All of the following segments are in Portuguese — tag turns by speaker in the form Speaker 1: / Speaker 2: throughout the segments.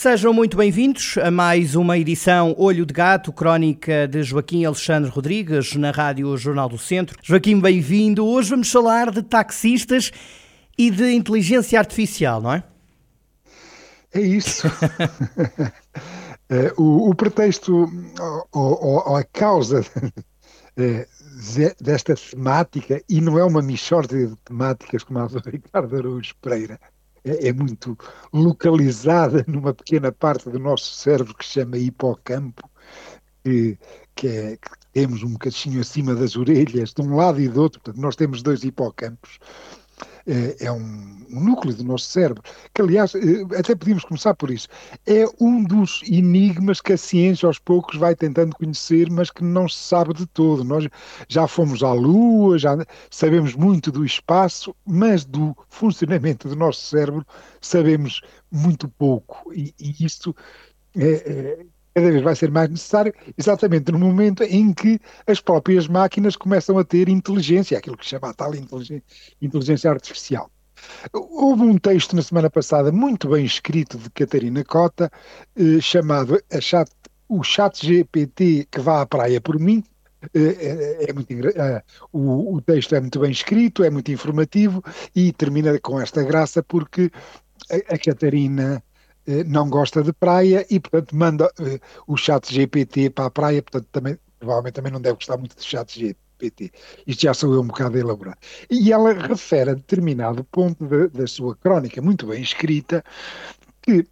Speaker 1: Sejam muito bem-vindos a mais uma edição Olho de Gato, crónica de Joaquim Alexandre Rodrigues, na Rádio Jornal do Centro. Joaquim, bem-vindo. Hoje vamos falar de taxistas e de inteligência artificial, não é?
Speaker 2: É isso. É, o, o, pretexto ou, a causa é, desta temática, e não é uma mixórdia de temáticas como a do Ricardo Araújo Pereira, é, é, muito localizada numa pequena parte do nosso cérebro que se chama hipocampo, que, que, é, que temos um bocadinho acima das orelhas, de um lado e do outro. Portanto, nós temos dois hipocampos é, é um, núcleo do nosso cérebro, que aliás, eh, até podíamos começar por isso, é um dos enigmas que a ciência aos poucos vai tentando conhecer, mas que não se sabe de todo. Nós já fomos à Lua, já sabemos muito do espaço, mas do funcionamento do nosso cérebro sabemos muito pouco. E, e isso é, é cada vez vai ser mais necessário, exatamente no momento em que as próprias máquinas começam a ter inteligência, aquilo que se chama a tal inteligência, inteligência artificial. Houve um texto na semana passada muito bem escrito de Catarina Cota, eh, chamado chat, O Chat GPT que vá à praia por mim. É, é muito, eh, o, o texto é muito bem escrito, é muito informativo e termina com esta graça porque a, a Catarina não gosta de praia e, portanto, manda uh, o chat GPT para a praia, portanto, também, provavelmente também não deve gostar muito de chat GPT. Isto já sou eu um bocado a elaborar. E ela refere a determinado ponto de, da sua crónica, muito bem escrita, que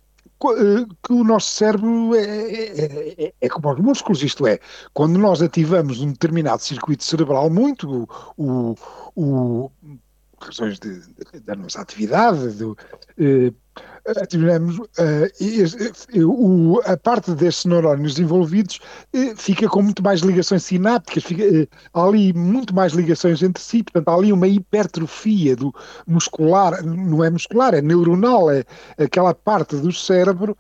Speaker 2: eh, que o nosso cérebro é, é, é, é, como os músculos, isto é, quando nós ativamos um determinado circuito cerebral muito, o, o, razões da nossa atividade, do, eh, tivemos uh, a parte desses neurónios envolvidos fica com muito mais ligações sinápticas, fica, uh, há ali muito mais ligações entre si, portanto há ali uma hipertrofia do muscular, não é muscular, é neuronal, é aquela parte do cérebro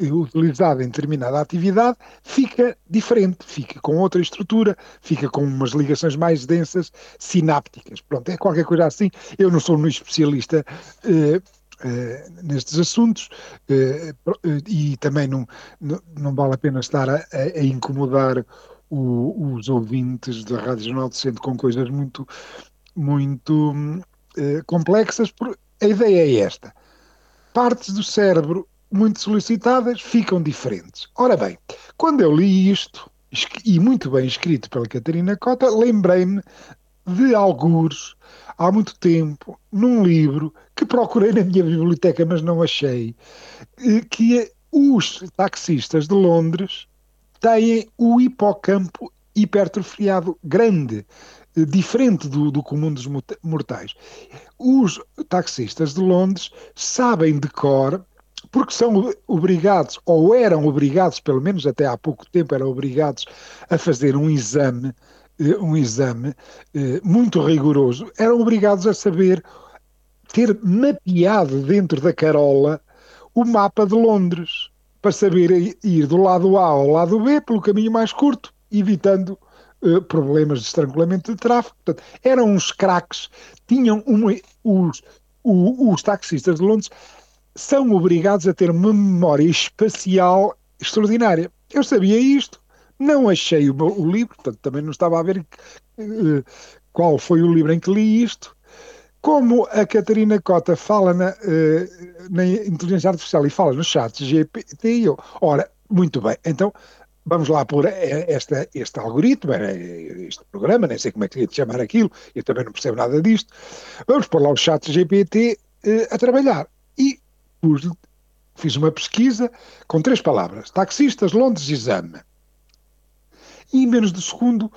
Speaker 2: utilizada em determinada atividade fica diferente, fica com outra estrutura, fica com umas ligações mais densas, sinápticas. Pronto, é qualquer coisa assim. Eu não sou um especialista eh, eh, nestes assuntos eh, e também não, não, não, vale a pena estar a, a incomodar o, os ouvintes da Rádio Jornal do Centro com coisas muito, muito complexas. A ideia é esta. Partes do cérebro muito solicitadas ficam diferentes. Ora bem, quando eu li isto, e muito bem escrito pela Catarina Cota, lembrei-me de alguns há muito tempo, num livro que procurei na minha biblioteca, mas não achei, eh, que é os taxistas de Londres têm o hipocampo hipertrofiado grande, eh, diferente do, do comum dos mortais. Os taxistas de Londres sabem de cor porque são obrigados, ou eram obrigados, pelo menos até há pouco tempo, eram obrigados a fazer um exame, eh, um exame eh, muito rigoroso, eram obrigados a saber ter mapeado dentro da carola o mapa de Londres, para saber ir do lado A ao lado B pelo caminho mais curto, evitando uh, problemas de estrangulamento de tráfego. Portanto, eram uns craques, tinham uma, os, os, os taxistas de Londres são obrigados a ter uma memória espacial extraordinária. Eu sabia isto, não achei o, o livro, portanto também não estava a ver uh, qual foi o livro em que li isto. Como a Catarina Cota fala na, uh, na inteligência artificial e fala no chat GPT, eu, ora, muito bem, então vamos lá pôr esta, este algoritmo, este programa, nem sei como é que ia chamar aquilo, eu também não percebo nada disto. Vamos pôr lá o chat GPT uh, a trabalhar. Pus, fiz uma pesquisa com três palavras: taxistas, Londres, exame. E em menos de segundo,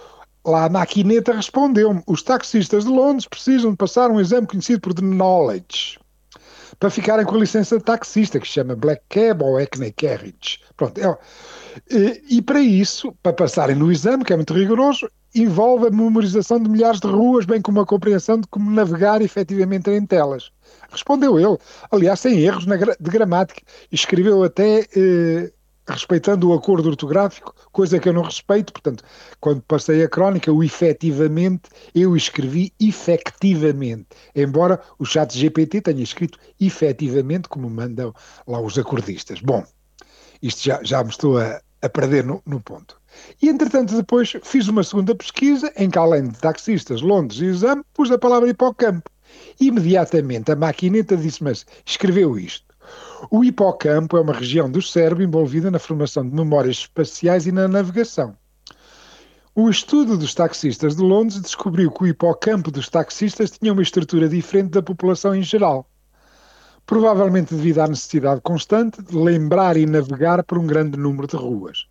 Speaker 2: lá a maquineta respondeu-me: os taxistas de Londres precisam de passar um exame conhecido por The Knowledge. para ficarem com a licença de taxista, que se chama Black Cab ou Hackney Carriage. Pronto, é, e, e para isso, para passarem no exame, que é muito rigoroso, envolve a memorização de milhares de ruas, bem como a compreensão de como navegar efetivamente em telas. Respondeu ele, aliás, sem erros de gramática, escreveu até eh, respeitando o acordo ortográfico, coisa que eu não respeito, portanto, quando passei a crónica, o efetivamente, eu escrevi efectivamente, embora o chat GPT tenha escrito efetivamente, como mandam lá os acordistas. Bom, isto já, já me estou a, a perder no, no ponto. E, entretanto, depois fiz uma segunda pesquisa em que, além de taxistas, Londres e exame, pus a palavra hipocampo. Imediatamente a maquineta disse, mas escreveu isto. O hipocampo é uma região do cérebro envolvida na formação de memórias espaciais e na navegação. O estudo dos taxistas de Londres descobriu que o hipocampo dos taxistas tinha uma estrutura diferente da população em geral. Provavelmente devido à necessidade constante de lembrar e navegar por um grande número de ruas.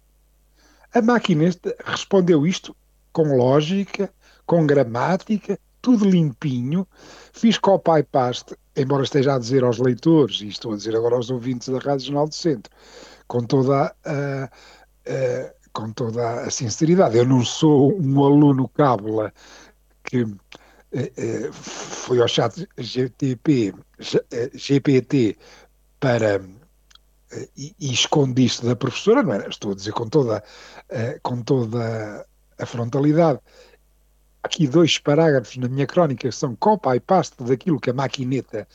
Speaker 2: A máquina respondeu isto com lógica, com gramática, tudo limpinho. Fiz copy paste, embora esteja a dizer aos leitores, e estou a dizer agora aos ouvintes da Rádio Jornal do Centro, com toda a, com toda a sinceridade. Eu não sou um aluno cábula que eh, eh, foi ao chat GTP, GPT para e, e escondi isto da professora, não era? Estou a dizer com toda, uh, com toda a frontalidade. Aqui dois parágrafos na minha crónica são copa e paste daquilo que a maquineta,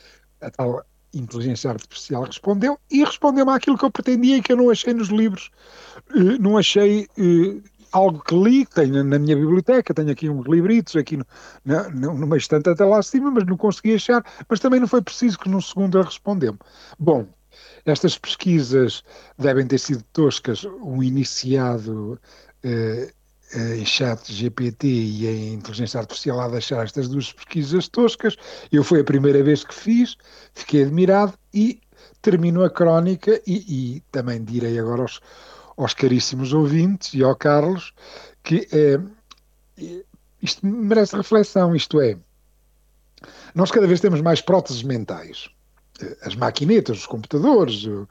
Speaker 2: a tal inteligência artificial, respondeu e respondeu-me àquilo que eu pretendia e que eu não achei nos livros. Uh, não achei uh, algo que li, tenho na minha biblioteca, tenho aqui uns livritos aqui no, no, numa estante até lá acima, mas não consegui achar, mas também não foi preciso que no segundo a respondeu-me. Bom, estas pesquisas devem ter sido toscas, um iniciado eh, eh em chat GPT e em inteligência artificial a deixar estas duas pesquisas toscas. Eu foi a primeira vez que fiz, fiquei admirado e termino a crónica e, e também direi agora aos, aos, caríssimos ouvintes e ao Carlos que eh, isto merece reflexão, isto é, nós cada vez temos mais próteses mentais as maquinetas, os computadores, uh,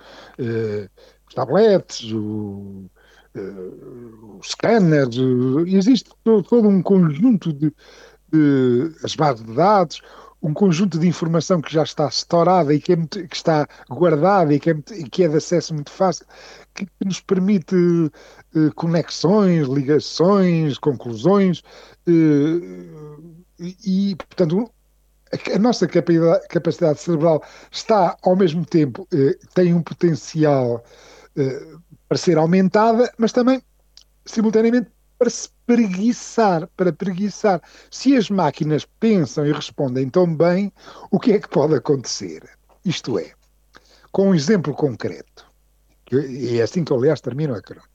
Speaker 2: os tablets, o, uh, os scanners, uh, existe todo, todo, um conjunto de, de, as bases de dados, um conjunto de informação que já está estourada e que, é muito, que está guardada e que é, muito, que é de acesso muito fácil, que, que nos permite conexões, ligações, conclusões, e, portanto, a nossa capacidade cerebral está, ao mesmo tempo, eh, tem um potencial eh, para ser aumentada, mas também, simultaneamente, para se preguiçar, para preguiçar. Se as máquinas pensam e respondem tão bem, o que é que pode acontecer? Isto é, com um exemplo concreto, e é assim que, aliás, termino a crónica.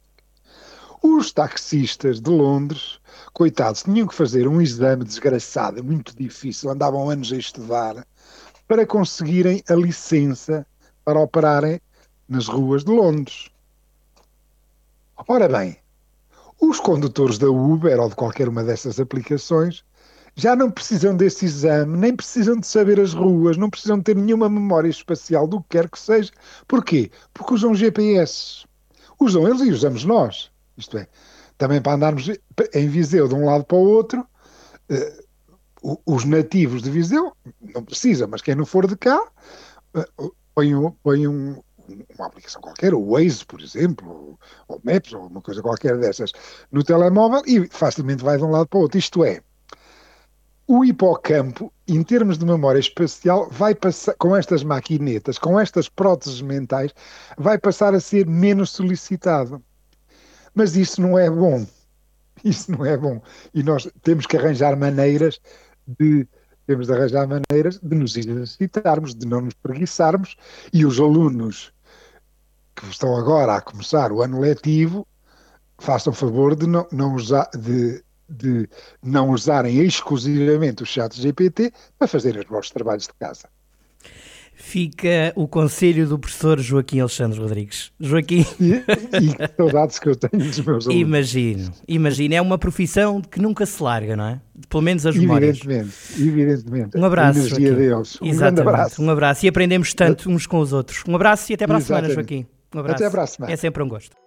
Speaker 2: Os taxistas de Londres, coitados, tinham que fazer um exame desgraçado, muito difícil, andavam anos a estudar, para conseguirem a licença para operarem nas ruas de Londres. Ora bem, os condutores da Uber ou de qualquer uma dessas aplicações já não precisam desse exame, nem precisam de saber as ruas, não precisam ter nenhuma memória espacial do que quer que seja. Porquê? Porque usam GPS. Usam eles e usamos nós. Isto é, também para andarmos em Viseu de um lado para o outro, eh, os nativos de Viseu não precisam, mas quem não for de cá, eh, põe, põe um, uma aplicação qualquer, o Waze, por exemplo, ou, ou Maps, ou uma coisa qualquer dessas, no telemóvel e facilmente vai de um lado para o outro. Isto é, o hipocampo, em termos de memória espacial, vai passar, com estas maquinetas, com estas próteses mentais, vai passar a ser menos solicitado. Mas isso não é bom. Isso não é bom. E nós temos que arranjar maneiras de temos de arranjar maneiras de nos exercitarmos, de não nos preguiçarmos, e os alunos que estão agora a começar o ano letivo façam favor de não, não usar de, de não usarem exclusivamente o chat GPT para fazerem os vossos trabalhos de casa.
Speaker 1: Fica o conselho do professor Joaquim Alexandre Rodrigues. Joaquim.
Speaker 2: E, e saudades que eu tenho dos meus alunos.
Speaker 1: Imagino, imagino. É uma profissão que nunca se larga, não é? Pelo menos as memórias.
Speaker 2: Evidentemente, evidentemente.
Speaker 1: Um abraço.
Speaker 2: Energia
Speaker 1: Joaquim.
Speaker 2: deles. Um
Speaker 1: Exatamente.
Speaker 2: grande abraço.
Speaker 1: Um abraço. E aprendemos tanto uns com os outros. Um abraço e até para a semana. Joaquim. Um abraço.
Speaker 2: Até para a semana.
Speaker 1: É sempre um gosto.